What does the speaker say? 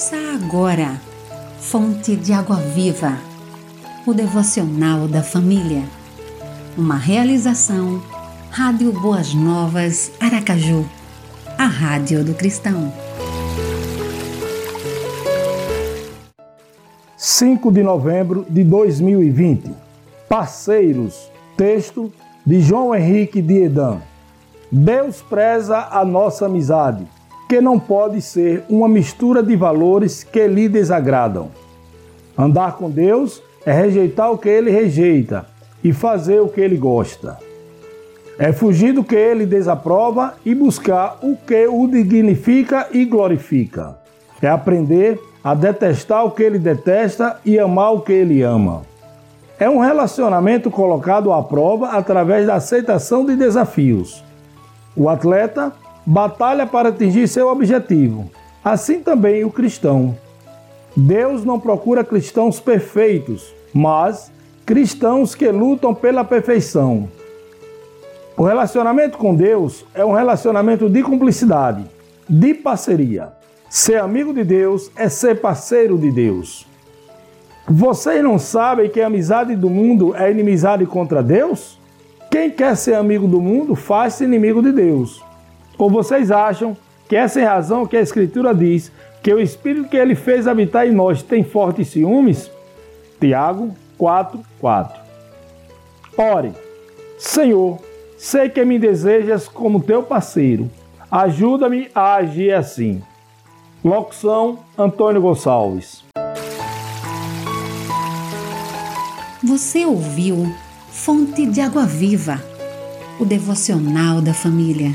Ouça agora, Fonte de Água Viva, o devocional da família. Uma realização, Rádio Boas Novas, Aracaju, a Rádio do Cristão. 5 de novembro de 2020. Parceiros, texto de João Henrique de Edan. Deus preza a nossa amizade que não pode ser uma mistura de valores que lhe desagradam. Andar com Deus é rejeitar o que ele rejeita e fazer o que ele gosta. É fugir do que ele desaprova e buscar o que o dignifica e glorifica. É aprender a detestar o que ele detesta e amar o que ele ama. É um relacionamento colocado à prova através da aceitação de desafios. O atleta batalha para atingir seu objetivo. Assim também o cristão. Deus não procura cristãos perfeitos, mas cristãos que lutam pela perfeição. O relacionamento com Deus é um relacionamento de cumplicidade, de parceria. Ser amigo de Deus é ser parceiro de Deus. Vocês não sabem que a amizade do mundo é inimizade contra Deus? Quem quer ser amigo do mundo faz-se inimigo de Deus. Ou vocês acham que é sem razão que a Escritura diz que o Espírito que ele fez habitar em nós tem fortes ciúmes? Tiago 4, 4. Ore, Senhor, sei que me desejas como teu parceiro. Ajuda-me a agir assim. Locução Antônio Gonçalves. Você ouviu Fonte de Água Viva, o devocional da família